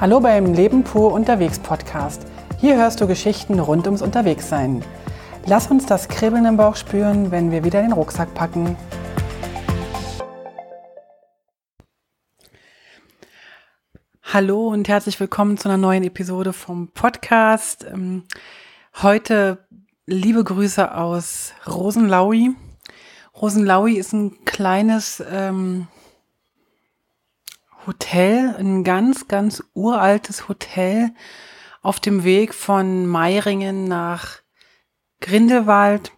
Hallo beim Leben pur unterwegs Podcast. Hier hörst du Geschichten rund ums Unterwegssein. Lass uns das Kribbeln im Bauch spüren, wenn wir wieder den Rucksack packen. Hallo und herzlich willkommen zu einer neuen Episode vom Podcast. Ähm, heute liebe Grüße aus Rosenlaui. Rosenlaui ist ein kleines ähm, Hotel, ein ganz, ganz uraltes Hotel auf dem Weg von Meiringen nach Grindelwald.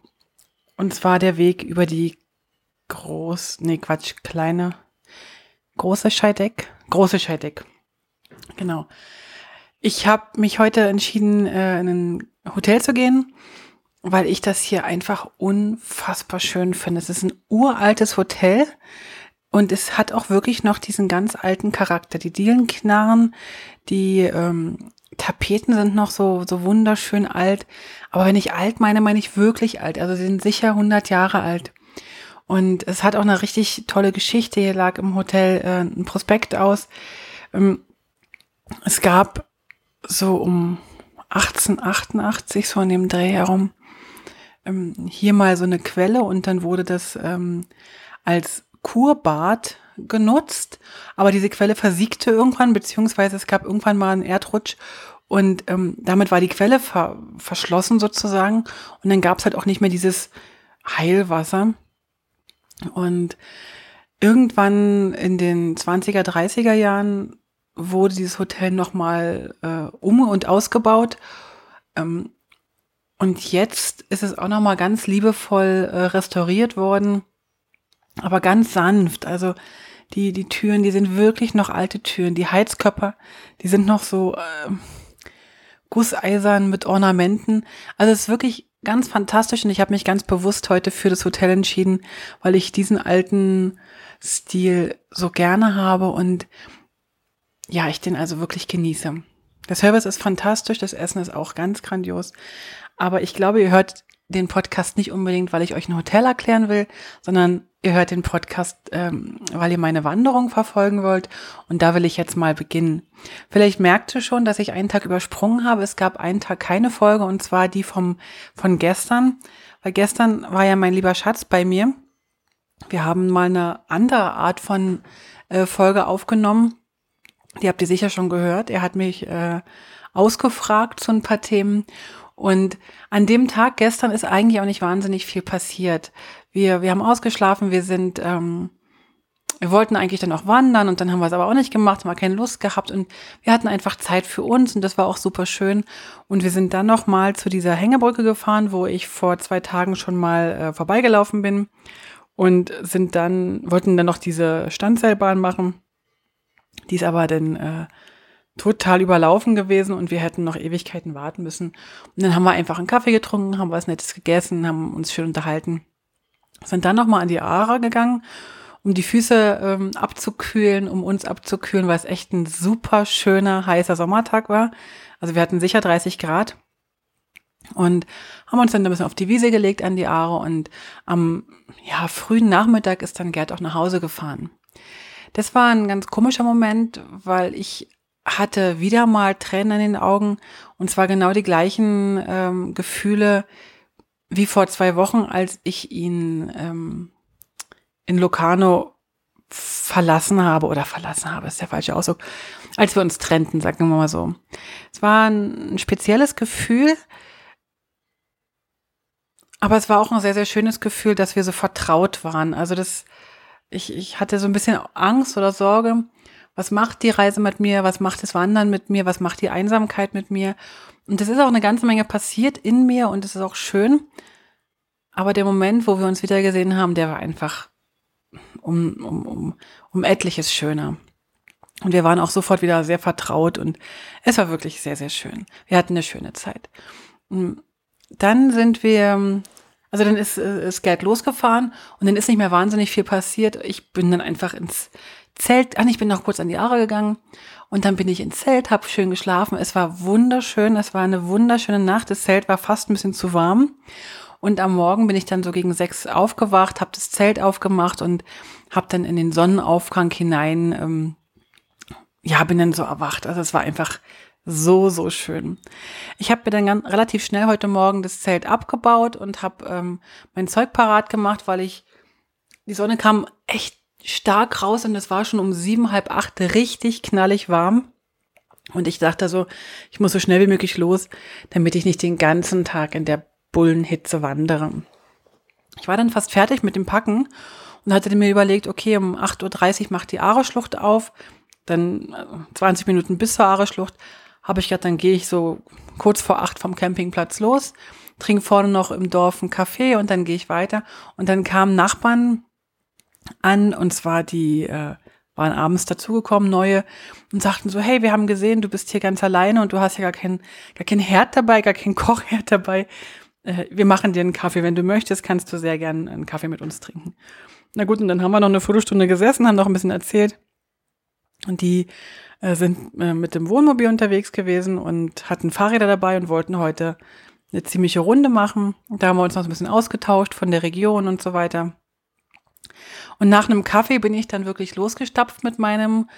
Und zwar der Weg über die groß, nee, Quatsch, kleine, große Scheideck, große Scheideck. Genau. Ich habe mich heute entschieden, äh, in ein Hotel zu gehen, weil ich das hier einfach unfassbar schön finde. Es ist ein uraltes Hotel und es hat auch wirklich noch diesen ganz alten Charakter. Die Dielen knarren, die ähm, Tapeten sind noch so, so wunderschön alt. Aber wenn ich alt meine, meine ich wirklich alt. Also sie sind sicher 100 Jahre alt. Und es hat auch eine richtig tolle Geschichte. Hier lag im Hotel äh, ein Prospekt aus. Ähm, es gab so um 1888, so an dem Dreh herum, ähm, hier mal so eine Quelle und dann wurde das ähm, als Kurbad genutzt, aber diese Quelle versiegte irgendwann, beziehungsweise es gab irgendwann mal einen Erdrutsch und ähm, damit war die Quelle ver verschlossen sozusagen und dann gab es halt auch nicht mehr dieses Heilwasser. Und irgendwann in den 20er, 30er Jahren wurde dieses Hotel nochmal äh, um und ausgebaut. Ähm, und jetzt ist es auch nochmal ganz liebevoll äh, restauriert worden aber ganz sanft. Also die, die Türen, die sind wirklich noch alte Türen. Die Heizkörper, die sind noch so äh, gusseisern mit Ornamenten. Also es ist wirklich ganz fantastisch und ich habe mich ganz bewusst heute für das Hotel entschieden, weil ich diesen alten Stil so gerne habe und ja, ich den also wirklich genieße. Der Service ist fantastisch, das Essen ist auch ganz grandios. Aber ich glaube, ihr hört den Podcast nicht unbedingt, weil ich euch ein Hotel erklären will, sondern ihr hört den Podcast, ähm, weil ihr meine Wanderung verfolgen wollt. Und da will ich jetzt mal beginnen. Vielleicht merkt ihr schon, dass ich einen Tag übersprungen habe. Es gab einen Tag keine Folge und zwar die vom, von gestern. Weil gestern war ja mein lieber Schatz bei mir. Wir haben mal eine andere Art von äh, Folge aufgenommen. Die habt ihr sicher schon gehört. Er hat mich äh, ausgefragt zu ein paar Themen. Und an dem Tag gestern ist eigentlich auch nicht wahnsinnig viel passiert. Wir, wir haben ausgeschlafen, wir sind, ähm, wir wollten eigentlich dann auch wandern und dann haben wir es aber auch nicht gemacht, haben wir keine Lust gehabt und wir hatten einfach Zeit für uns und das war auch super schön. Und wir sind dann nochmal zu dieser Hängebrücke gefahren, wo ich vor zwei Tagen schon mal äh, vorbeigelaufen bin und sind dann, wollten dann noch diese Standseilbahn machen. Die ist aber dann äh, total überlaufen gewesen und wir hätten noch Ewigkeiten warten müssen. Und dann haben wir einfach einen Kaffee getrunken, haben was Nettes gegessen, haben uns schön unterhalten. Sind dann nochmal an die Ara gegangen, um die Füße ähm, abzukühlen, um uns abzukühlen, weil es echt ein super schöner, heißer Sommertag war. Also wir hatten sicher 30 Grad. Und haben uns dann ein bisschen auf die Wiese gelegt an die Aare und am ja, frühen Nachmittag ist dann Gerd auch nach Hause gefahren. Das war ein ganz komischer Moment, weil ich hatte wieder mal Tränen in den Augen und zwar genau die gleichen ähm, Gefühle wie vor zwei Wochen, als ich ihn ähm, in Locarno verlassen habe oder verlassen habe, ist der falsche Ausdruck, als wir uns trennten, sagen wir mal so. Es war ein, spezielles Gefühl, aber es war auch ein sehr, sehr schönes Gefühl, dass wir so vertraut waren. Also das, ich, ich hatte so ein bisschen Angst oder Sorge, was macht die Reise mit mir, was macht das Wandern mit mir, was macht die Einsamkeit mit mir. Und es ist auch eine ganze Menge passiert in mir und es ist auch schön. Aber der Moment, wo wir uns wieder gesehen haben, der war einfach um, um, um, um etliches schöner. Und wir waren auch sofort wieder sehr vertraut und es war wirklich sehr, sehr schön. Wir hatten eine schöne Zeit. Dann sind wir, also dann ist, ist Gerd losgefahren und dann ist nicht mehr wahnsinnig viel passiert. Ich bin dann einfach ins Zelt, ah, ich bin noch kurz an die Aare gegangen und dann bin ich ins Zelt, habe schön geschlafen. Es war wunderschön, es war eine wunderschöne Nacht. Das Zelt war fast ein bisschen zu warm. Und am Morgen bin ich dann so gegen sechs aufgewacht, habe das Zelt aufgemacht und habe dann in den Sonnenaufgang hinein ähm, ja, bin dann so erwacht. Also es war einfach so, so schön. Ich habe mir dann ganz, relativ schnell heute Morgen das Zelt abgebaut und habe ähm, mein Zeug parat gemacht, weil ich, die Sonne kam echt stark raus und es war schon um sieben, halb acht richtig knallig warm. Und ich dachte so, ich muss so schnell wie möglich los, damit ich nicht den ganzen Tag in der Bullenhitze wandere. Ich war dann fast fertig mit dem Packen und hatte mir überlegt, okay, um 8.30 Uhr macht die Aare-Schlucht auf, dann 20 äh, Minuten bis zur Aare-Schlucht, habe ich gedacht, dann gehe ich so kurz vor acht vom Campingplatz los, trinke vorne noch im Dorf einen Kaffee und dann gehe ich weiter. Und dann kamen Nachbarn an, und zwar die äh, waren abends dazugekommen, neue, und sagten so, hey, wir haben gesehen, du bist hier ganz alleine und du hast ja gar kein, gar kein Herd dabei, gar kein Kochherd dabei. Äh, wir machen dir einen Kaffee. Wenn du möchtest, kannst du sehr gern einen Kaffee mit uns trinken. Na gut, und dann haben wir noch eine Viertelstunde gesessen, haben noch ein bisschen erzählt. Und die äh, sind äh, mit dem Wohnmobil unterwegs gewesen und hatten Fahrräder dabei und wollten heute eine ziemliche Runde machen. Da haben wir uns noch ein bisschen ausgetauscht von der Region und so weiter. Und nach einem Kaffee bin ich dann wirklich losgestapft mit meinem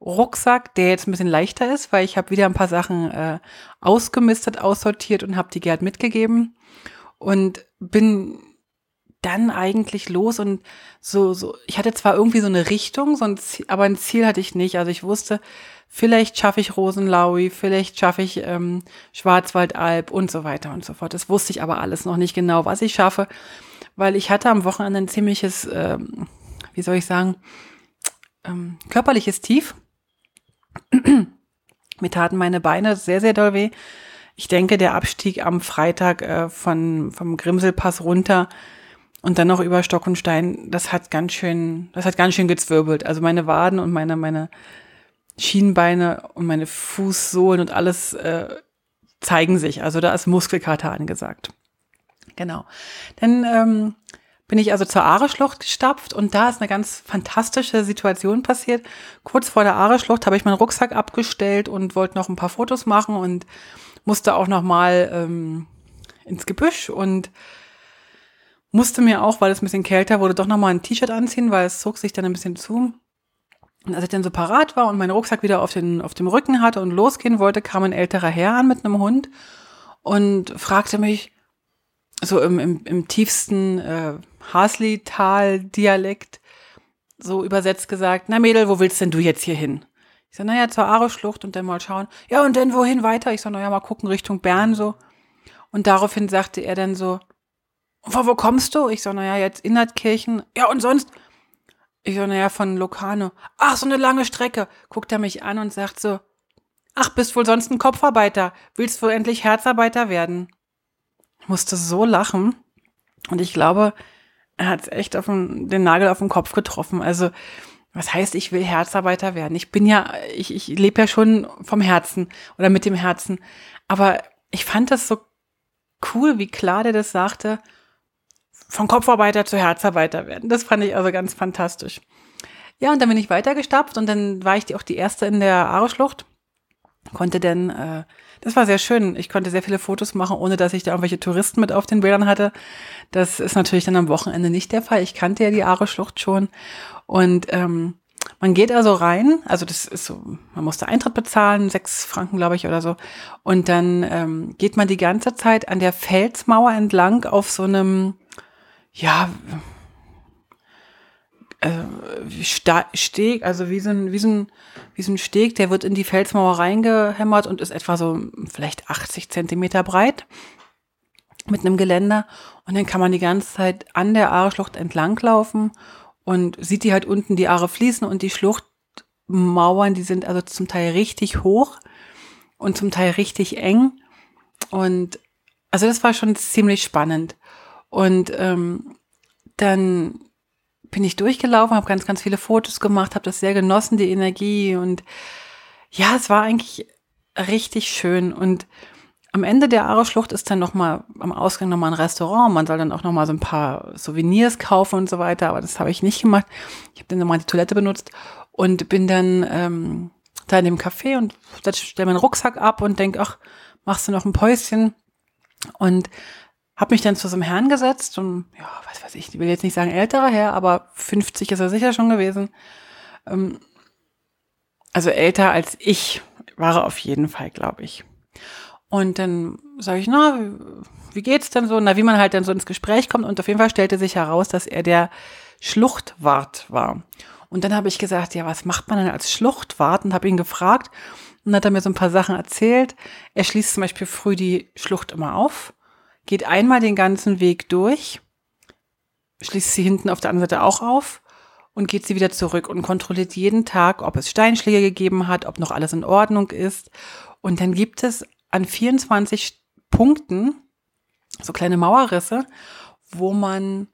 Rucksack, der jetzt ein bisschen leichter ist, weil ich habe wieder ein paar Sachen äh, ausgemistet, aussortiert und habe die Gerd mitgegeben und bin dann eigentlich los und so, so, ich hatte zwar irgendwie so eine Richtung, so ein Ziel, aber ein Ziel hatte ich nicht. Also ich wusste, vielleicht schaffe ich Rosenlaui, vielleicht schaffe ich ähm, Schwarzwaldalb und so weiter und so fort. Das wusste ich aber alles noch nicht genau, was ich schaffe, weil ich hatte am Wochenende ein ziemliches, ähm, wie soll ich sagen, ähm, körperliches Tief. Mir taten meine Beine sehr, sehr doll weh. Ich denke, der Abstieg am Freitag äh, von, vom Grimselpass runter und dann noch über Stock und Stein, das hat ganz schön, das hat ganz schön gezwirbelt. Also meine Waden und meine, meine Schienenbeine und meine Fußsohlen und alles äh, zeigen sich. Also da ist Muskelkater angesagt. Genau. Dann ähm, bin ich also zur Aare-Schlucht gestapft und da ist eine ganz fantastische Situation passiert. Kurz vor der Aare-Schlucht habe ich meinen Rucksack abgestellt und wollte noch ein paar Fotos machen und musste auch noch mal ähm, ins Gebüsch und musste mir auch, weil es ein bisschen kälter wurde, doch nochmal ein T-Shirt anziehen, weil es zog sich dann ein bisschen zu. Und als ich dann so parat war und meinen Rucksack wieder auf, den, auf dem Rücken hatte und losgehen wollte, kam ein älterer Herr an mit einem Hund und fragte mich so im, im, im tiefsten äh, Hasli-Tal-Dialekt so übersetzt gesagt, na Mädel, wo willst denn du jetzt hier hin? Ich so, naja, zur Aare-Schlucht und dann mal schauen. Ja, und dann wohin weiter? Ich so, naja, mal gucken Richtung Bern so. Und daraufhin sagte er dann so, von wo kommst du? Ich so, naja, jetzt Innertkirchen. Ja, und sonst? Ich so, naja, von Locarno. Ach, so eine lange Strecke. Guckt er mich an und sagt so, ach, bist wohl sonst ein Kopfarbeiter. Willst wohl endlich Herzarbeiter werden? Musste so lachen. Und ich glaube, er hat echt auf den, den Nagel auf den Kopf getroffen. Also, was heißt, ich will Herzarbeiter werden? Ich bin ja, ich, ich lebe ja schon vom Herzen oder mit dem Herzen. Aber ich fand das so cool, wie klar der das sagte von Kopfarbeiter zu Herzarbeiter werden. Das fand ich also ganz fantastisch. Ja, und dann bin ich weitergestapft und dann war ich auch die erste in der Aare-Schlucht. Konnte dann, äh, das war sehr schön. Ich konnte sehr viele Fotos machen, ohne dass ich da irgendwelche Touristen mit auf den Bildern hatte. Das ist natürlich dann am Wochenende nicht der Fall. Ich kannte ja die Aare-Schlucht schon. Und ähm, man geht also rein, also das ist so, man musste Eintritt bezahlen, sechs Franken, glaube ich, oder so. Und dann ähm, geht man die ganze Zeit an der Felsmauer entlang auf so einem, ja, Steg, also wie so, ein, wie, so ein, wie so ein Steg, der wird in die Felsmauer reingehämmert und ist etwa so vielleicht 80 Zentimeter breit mit einem Geländer. Und dann kann man die ganze Zeit an der Aare-Schlucht entlanglaufen und sieht die halt unten die Aare fließen und die Schluchtmauern, die sind also zum Teil richtig hoch und zum Teil richtig eng. Und also das war schon ziemlich spannend. Und ähm, dann bin ich durchgelaufen, habe ganz, ganz viele Fotos gemacht, habe das sehr genossen, die Energie. Und ja, es war eigentlich richtig schön. Und am Ende der Aare-Schlucht ist dann nochmal am Ausgang nochmal ein Restaurant. Man soll dann auch nochmal so ein paar Souvenirs kaufen und so weiter. Aber das habe ich nicht gemacht. Ich habe dann nochmal die Toilette benutzt und bin dann ähm, da in dem Café und stelle meinen Rucksack ab und denk, ach, machst du noch ein Päuschen? Und hab mich dann zu so einem Herrn gesetzt und ja, was weiß ich, ich will jetzt nicht sagen älterer Herr, aber 50 ist er sicher schon gewesen. Ähm, Also älter als ich war er auf jeden Fall, glaube ich. Und dann sage ich, na, wie geht's denn so? Na, wie man halt dann so ins Gespräch kommt. Und auf jeden Fall stellte sich heraus, dass er der Schluchtwart war. Und dann habe ich gesagt, ja, was macht man denn als Schluchtwart? Und habe ihn gefragt. Und hat er mir so ein paar Sachen erzählt. Er schließt zum Beispiel früh die Schlucht immer auf, geht einmal den ganzen Weg durch, schließt sie hinten auf der anderen Seite auch auf und geht sie wieder zurück und kontrolliert jeden Tag, ob es Steinschläge gegeben hat, ob noch alles in Ordnung ist. Und dann gibt es an 24 Punkten so kleine Mauerrisse, wo man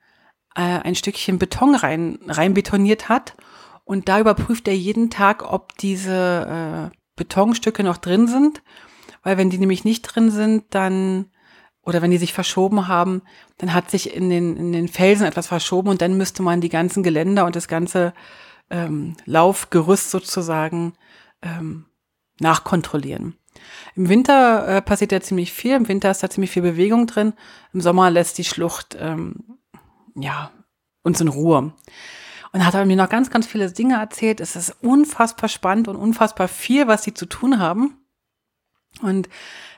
äh, ein Stückchen Beton rein, rein betoniert hat. Und da überprüft er jeden Tag, ob diese äh, Betonstücke noch drin sind. Weil wenn die nämlich nicht drin sind, dann oder wenn die sich verschoben haben, dann hat sich in den, in den Felsen etwas verschoben und dann müsste man die ganzen Geländer und das ganze ähm, Laufgerüst sozusagen ähm, nachkontrollieren. Im Winter äh, passiert ja ziemlich viel, im Winter ist da ziemlich viel Bewegung drin, im Sommer lässt die Schlucht ähm, ja uns in Ruhe. Und hat er mir noch ganz, ganz viele Dinge erzählt. Es ist unfassbar spannend und unfassbar viel, was sie zu tun haben. Und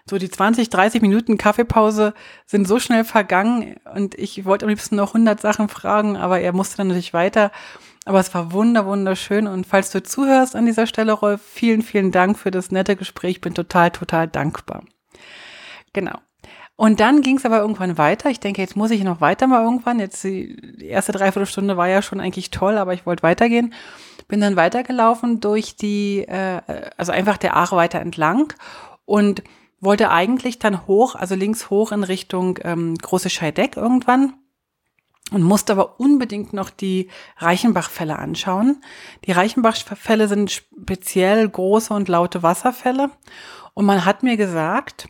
so die 20, 30 Minuten Kaffeepause sind so schnell vergangen und ich wollte am liebsten noch 100 Sachen fragen, aber er musste dann natürlich weiter. Aber es war wunder, wunderschön und falls du zuhörst an dieser Stelle, Rolf, vielen, vielen Dank für das nette Gespräch. Ich bin total, total dankbar. Genau. Und dann ging es aber irgendwann weiter. Ich denke, jetzt muss ich noch weiter mal irgendwann. Jetzt die, die erste Dreiviertelstunde war ja schon eigentlich toll, aber ich wollte weitergehen. Bin dann weitergelaufen durch die, äh, also einfach der Aare weiter entlang und wollte eigentlich dann hoch, also links hoch in Richtung ähm, Große Scheideck irgendwann und musste aber unbedingt noch die Reichenbachfälle anschauen. Die Reichenbachfälle sind speziell große und laute Wasserfälle und man hat mir gesagt,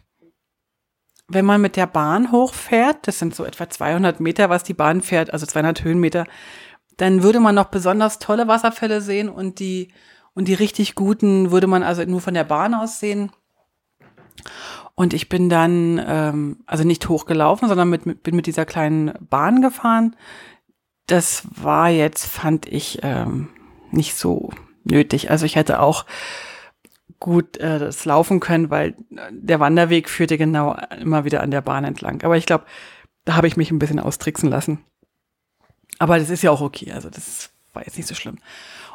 wenn man mit der Bahn hochfährt, das sind so etwa 200 Meter, was die Bahn fährt, also 200 Höhenmeter, dann würde man noch besonders tolle Wasserfälle sehen und die, und die richtig guten würde man also nur von der Bahn aus sehen. Und ich bin dann, ähm, also nicht hochgelaufen, sondern mit, mit, bin mit dieser kleinen Bahn gefahren. Das war jetzt, fand ich, ähm, nicht so nötig. Also ich hätte auch gut äh, das laufen können, weil der Wanderweg führte genau immer wieder an der Bahn entlang. Aber ich glaube, da habe ich mich ein bisschen austricksen lassen. Aber das ist ja auch okay. Also das war jetzt nicht so schlimm.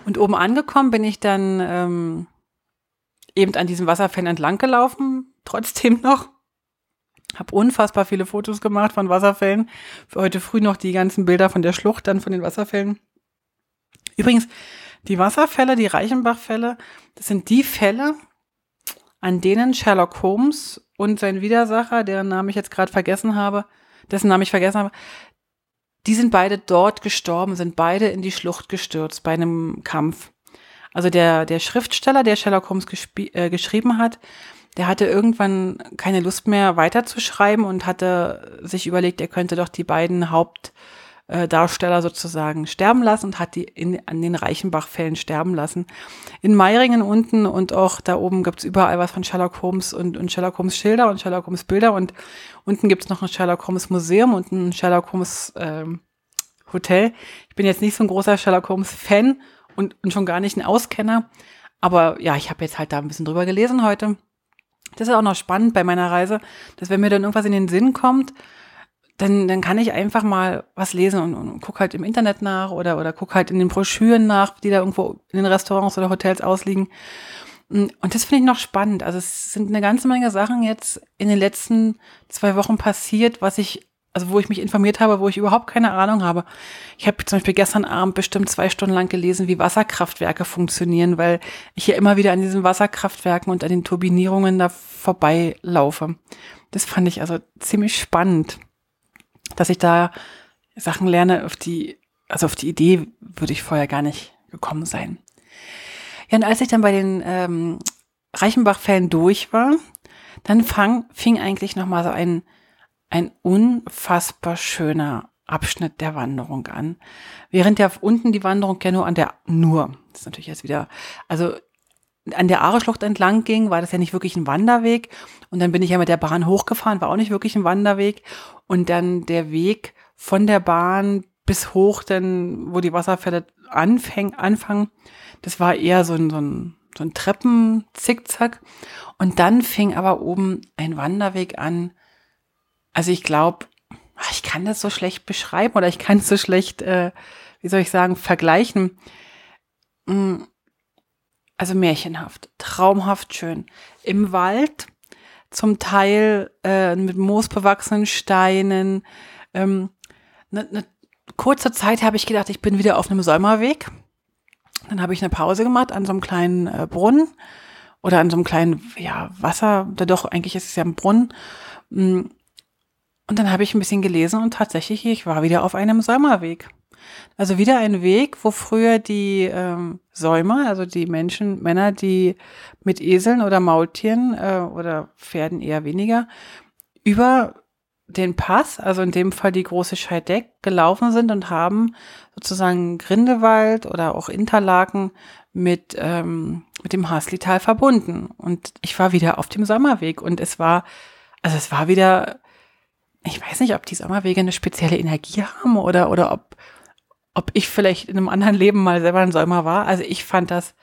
Und oben angekommen bin ich dann ähm, eben an diesem Wasserfällen entlang gelaufen, trotzdem noch. Hab unfassbar viele Fotos gemacht von Wasserfällen. Für heute früh noch die ganzen Bilder von der Schlucht, dann von den Wasserfällen. Übrigens, die Wasserfälle, die Reichenbachfälle, das sind die Fälle, an denen Sherlock Holmes und sein Widersacher, deren Namen ich jetzt gerade vergessen habe, dessen Namen ich vergessen habe, die sind beide dort gestorben, sind beide in die Schlucht gestürzt bei einem Kampf. Also der, der Schriftsteller, der Sherlock Holmes äh, geschrieben hat, der hatte irgendwann keine Lust mehr weiterzuschreiben und hatte sich überlegt, er könnte doch die beiden Hauptdarsteller sozusagen sterben lassen und hat die in, an den Reichenbach-Fällen sterben lassen. In Meiringen unten und auch da oben gibt's überall was von Sherlock Holmes und, und Sherlock Holmes Schilder und Sherlock Holmes Bilder und unten gibt's noch ein Sherlock Holmes Museum und ein Sherlock Holmes ähm, Hotel. Ich bin jetzt nicht so ein großer Sherlock Holmes Fan und, und schon gar nicht ein Auskenner. Aber ja, ich habe jetzt halt da ein bisschen drüber gelesen heute. Das ist auch noch spannend bei meiner Reise, dass wenn mir dann irgendwas in den Sinn kommt, dann, dann kann ich einfach mal was lesen und, und guck halt im Internet nach oder, oder guck halt in den Broschüren nach, die da irgendwo in den Restaurants oder Hotels ausliegen. Und das finde ich noch spannend. Also es sind eine ganze Menge Sachen jetzt in den letzten zwei Wochen passiert, was ich also wo ich mich informiert habe, wo ich überhaupt keine Ahnung habe. Ich habe zum Beispiel gestern Abend bestimmt zwei Stunden lang gelesen, wie Wasserkraftwerke funktionieren, weil ich hier immer wieder an diesen Wasserkraftwerken und an den Turbinierungen da vorbeilaufe. Das fand ich also ziemlich spannend, dass ich da Sachen lerne, auf die, also auf die Idee würde ich vorher gar nicht gekommen sein. Ja, und als ich dann bei den ähm, Reichenbach-Fällen durch war, dann fang, fing eigentlich nochmal so ein ein unfassbar schöner Abschnitt der Wanderung an. Während ja unten die Wanderung ja nur an der, nur, das ist natürlich jetzt wieder, also an der Aare-Schlucht entlang ging, war das ja nicht wirklich ein Wanderweg. Und dann bin ich ja mit der Bahn hochgefahren, war auch nicht wirklich ein Wanderweg. Und dann der Weg von der Bahn bis hoch, denn wo die Wasserfälle anfäng, anfangen, das war eher so ein, so ein so ein Treppen-Zickzack. Und dann fing aber oben ein Wanderweg an. Also ich glaube, ich kann das so schlecht beschreiben oder ich kann es so schlecht, äh, wie soll ich sagen, vergleichen. Mm, also märchenhaft, traumhaft schön. Im Wald, zum Teil äh, mit moosbewachsenen Steinen. Ähm, ne, ne, kurze Zeit habe ich gedacht, ich bin wieder auf einem Säumerweg. Dann habe ich eine Pause gemacht an so einem kleinen äh, Brunnen oder an so einem kleinen ja, Wasser, da doch eigentlich ist es ja ein Brunnen. Und dann habe ich ein bisschen gelesen und tatsächlich, ich war wieder auf einem Säumerweg. Also wieder ein Weg, wo früher die ähm, Säumer, also die Menschen, Männer, die mit Eseln oder Maultieren äh, oder Pferden eher weniger, über den Pass, also in dem Fall die große Scheideck, gelaufen sind und haben sozusagen Grindewald oder auch Interlaken mit, ähm, mit dem Haslital verbunden. Und ich war wieder auf dem Sommerweg und es war, also es war wieder, ich weiß nicht, ob die Sommerwege eine spezielle Energie haben oder, oder ob, ob ich vielleicht in einem anderen Leben mal selber ein Säumer war. Also ich fand das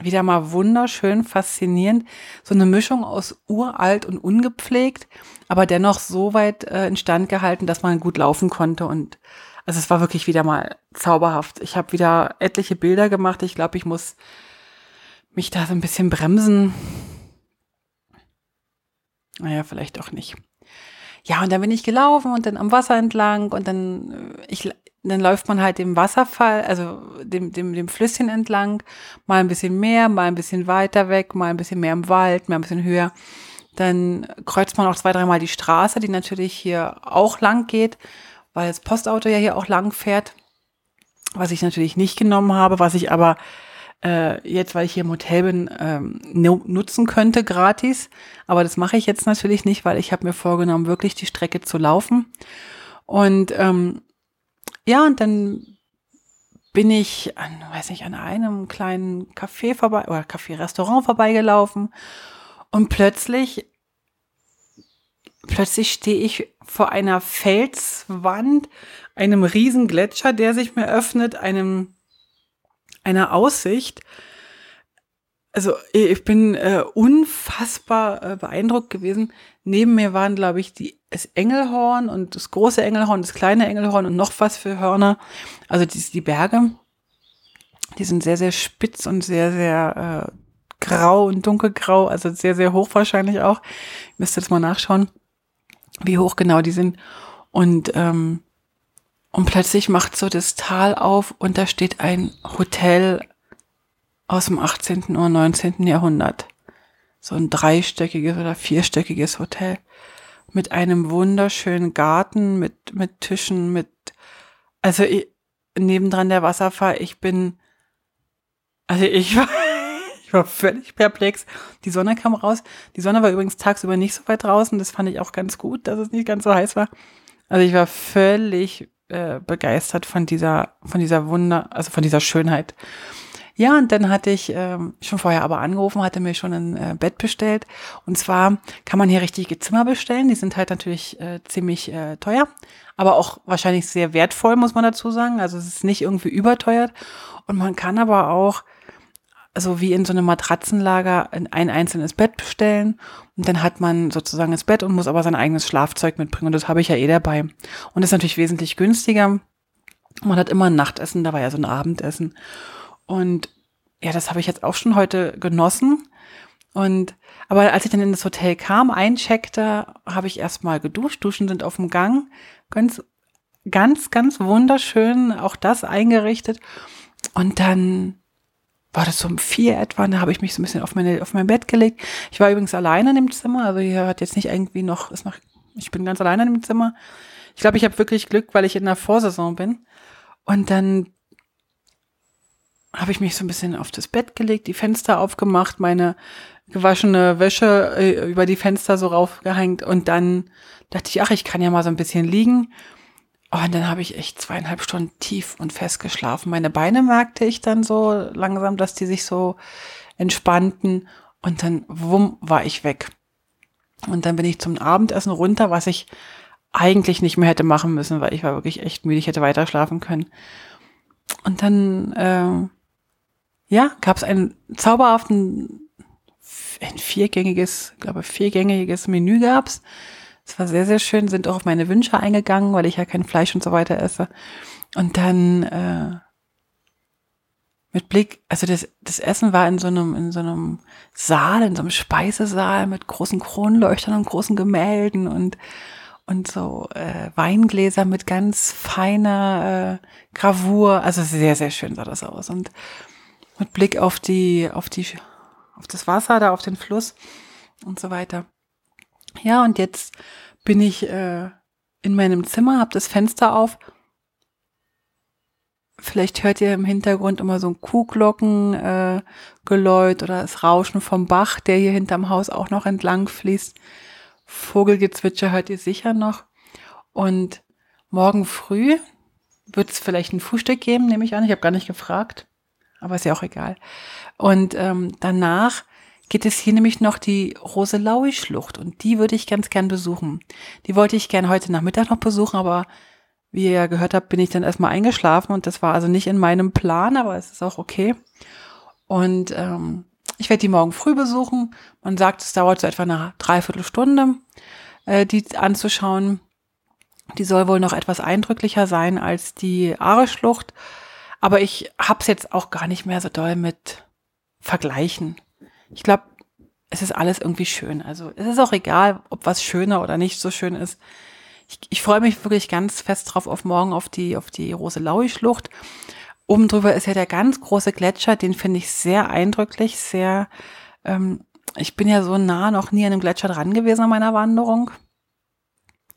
wieder mal wunderschön, faszinierend. So eine Mischung aus uralt und ungepflegt, aber dennoch so weit äh, instand gehalten, dass man gut laufen konnte. Und also es war wirklich wieder mal zauberhaft. Ich habe wieder etliche Bilder gemacht. Ich glaube, ich muss mich da so ein bisschen bremsen. Naja, vielleicht auch nicht. Ja, und dann bin ich gelaufen und dann am Wasser entlang und dann, äh, ich, dann läuft man halt dem Wasserfall, also dem, dem, dem Flüsschen entlang, mal ein bisschen mehr, mal ein bisschen weiter weg, mal ein bisschen mehr im Wald, mal ein bisschen höher. Dann kreuzt man auch zwei, dreimal die Straße, die natürlich hier auch lang geht, weil das Postauto ja hier auch lang fährt, was ich natürlich nicht genommen habe, was ich aber äh, jetzt, weil ich hier im Hotel bin, ähm, nutzen könnte gratis. Aber das mache ich jetzt natürlich nicht, weil ich habe mir vorgenommen, wirklich die Strecke zu laufen. Und ähm, ja, und dann bin ich an, weiß nicht, an einem kleinen Café vorbei oder Café-Restaurant vorbeigelaufen und plötzlich, plötzlich stehe ich vor einer Felswand, einem riesen Gletscher, der sich mir öffnet, einem, einer Aussicht. Also ich bin äh, unfassbar äh, beeindruckt gewesen. Neben mir waren, glaube ich, die das Engelhorn und das große Engelhorn, das kleine Engelhorn und noch was für Hörner. Also die, die Berge, die sind sehr, sehr spitz und sehr, sehr äh, grau und dunkelgrau, also sehr, sehr hoch wahrscheinlich auch. Ich müsste jetzt mal nachschauen, wie hoch genau die sind. Und, ähm, und plötzlich macht so das Tal auf und da steht ein Hotel aus dem 18. oder 19. Jahrhundert. So ein dreistöckiges oder vierstöckiges Hotel mit einem wunderschönen Garten, mit, mit Tischen, mit, also ich, nebendran der Wasserfall, ich bin, also ich war, ich war völlig perplex. Die Sonne kam raus. Die Sonne war übrigens tagsüber nicht so weit draußen. Das fand ich auch ganz gut, dass es nicht ganz so heiß war. Also ich war völlig äh, begeistert von dieser, von dieser Wunder, also von dieser Schönheit. Ja, und dann hatte ich ähm, schon vorher aber angerufen, hatte mir schon ein äh, Bett bestellt. Und zwar kann man hier richtige Zimmer bestellen. Die sind halt natürlich äh, ziemlich äh, teuer, aber auch wahrscheinlich sehr wertvoll, muss man dazu sagen. Also es ist nicht irgendwie überteuert. Und man kann aber auch also wie in so einem Matratzenlager ein einzelnes Bett bestellen und dann hat man sozusagen das Bett und muss aber sein eigenes Schlafzeug mitbringen und das habe ich ja eh dabei. Und ist natürlich wesentlich günstiger. Man hat immer ein Nachtessen dabei, also ein Abendessen. Und ja, das habe ich jetzt auch schon heute genossen. Und aber als ich dann in das Hotel kam, eincheckte, habe ich erstmal geduscht. Duschen sind auf dem Gang. Ganz, ganz, ganz wunderschön, auch das eingerichtet. Und dann war das so um vier etwa, da habe ich mich so ein bisschen auf, meine, auf mein Bett gelegt. Ich war übrigens alleine in dem Zimmer, also hier hat jetzt nicht irgendwie noch, ist noch, ich bin ganz alleine in dem Zimmer. Ich glaube, ich habe wirklich Glück, weil ich in der Vorsaison bin. Und dann habe ich mich so ein bisschen auf das Bett gelegt, die Fenster aufgemacht, meine gewaschene Wäsche äh, über die Fenster so raufgehängt und dann dachte ich, ach, ich kann ja mal so ein bisschen liegen. Oh, und dann habe ich echt zweieinhalb Stunden tief und fest geschlafen. Meine Beine merkte ich dann so langsam, dass die sich so entspannten und dann wumm war ich weg. Und dann bin ich zum Abendessen runter, was ich eigentlich nicht mehr hätte machen müssen, weil ich war wirklich echt müde, ich hätte weiter schlafen können. Und dann äh, ja, gab es einen zauberhaften, ein viergängiges, glaube viergängiges Menü gab's. Es war sehr, sehr schön, sind auch auf meine Wünsche eingegangen, weil ich ja kein Fleisch und so weiter esse. Und dann äh, mit Blick, also das, das Essen war in so einem, in so einem Saal, in so einem Speisesaal mit großen Kronleuchtern und großen Gemälden und und so äh, Weingläser mit ganz feiner äh, Gravur. Also sehr, sehr schön sah das aus. Und mit Blick auf die, auf die, auf das Wasser da, auf den Fluss und so weiter. Ja, und jetzt bin ich äh, in meinem Zimmer, habe das Fenster auf. Vielleicht hört ihr im Hintergrund immer so ein Kuhglockengeläut äh, oder das Rauschen vom Bach, der hier hinterm Haus auch noch entlang fließt. Vogelgezwitscher hört ihr sicher noch. Und morgen früh wird es vielleicht ein Frühstück geben, nehme ich an. Ich habe gar nicht gefragt, aber ist ja auch egal. Und ähm, danach geht es hier nämlich noch die Roselaui-Schlucht und die würde ich ganz gern besuchen. Die wollte ich gern heute Nachmittag noch besuchen, aber wie ihr ja gehört habt, bin ich dann erstmal eingeschlafen und das war also nicht in meinem Plan, aber es ist auch okay. Und ähm, ich werde die morgen früh besuchen. Man sagt, es dauert so etwa eine Dreiviertelstunde, äh, die anzuschauen. Die soll wohl noch etwas eindrücklicher sein als die Aare-Schlucht. Aber ich hab's jetzt auch gar nicht mehr so doll mit Vergleichen. Ich glaube, es ist alles irgendwie schön. Also es ist auch egal, ob was schöner oder nicht so schön ist. Ich, ich freue mich wirklich ganz fest drauf auf morgen auf die, auf die Roselaui-Schlucht. Oben drüber ist ja der ganz große Gletscher, den finde ich sehr eindrücklich, sehr, ähm, ich bin ja so nah noch nie an einem Gletscher dran gewesen an meiner Wanderung.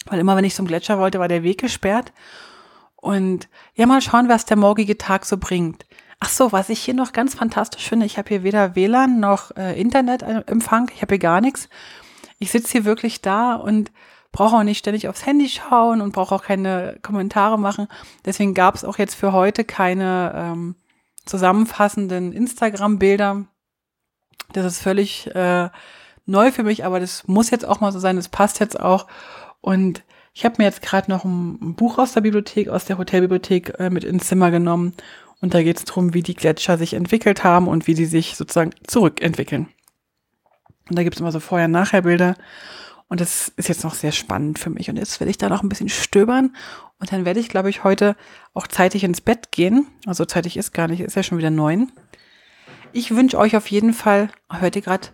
Weil immer, wenn ich zum Gletscher wollte, war der Weg gesperrt. Und ja, mal schauen, was der morgige Tag so bringt. Ach so, was ich hier noch ganz fantastisch finde, ich habe hier weder WLAN noch äh, Internetempfang, ich habe hier gar nichts. Ich sitze hier wirklich da und brauche auch nicht ständig aufs Handy schauen und brauche auch keine Kommentare machen. Deswegen gab es auch jetzt für heute keine ähm, zusammenfassenden Instagram-Bilder. Das ist völlig äh, neu für mich, aber das muss jetzt auch mal so sein. Das passt jetzt auch. Und ich habe mir jetzt gerade noch ein, Buch aus der Bibliothek, aus der Hotelbibliothek äh, mit ins Zimmer genommen. Und da geht es darum, wie die Gletscher sich entwickelt haben und wie die sich sozusagen zurückentwickeln. Und da gibt es immer so Vorher-Nachher-Bilder. Und das ist jetzt noch sehr spannend für mich. Und jetzt werde ich da noch ein bisschen stöbern. Und dann werde ich, glaube ich, heute auch zeitig ins Bett gehen. Also zeitig ist gar nicht, ist ja schon wieder neun. Ich wünsche euch auf jeden Fall, hört ihr gerade,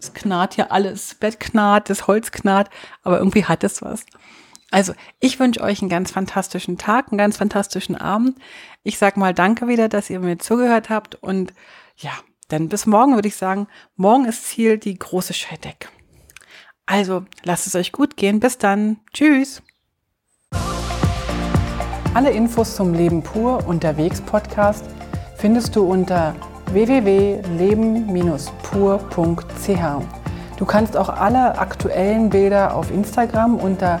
es knarrt ja alles, Bett knarrt, das Holz knarrt, aber irgendwie hat es was. Also, ich wünsche euch einen ganz fantastischen Tag, einen ganz fantastischen Abend. Ich sag mal danke wieder, dass ihr mir zugehört habt und ja, dann bis morgen würde ich sagen, morgen ist Ziel die große Scheideck. Also lasst es euch gut gehen. Bis dann. Tschüss. Alle Infos zum Leben pur unterwegs Podcast findest du unter www.leben-pur.ch. Du kannst auch alle aktuellen Bilder auf Instagram unter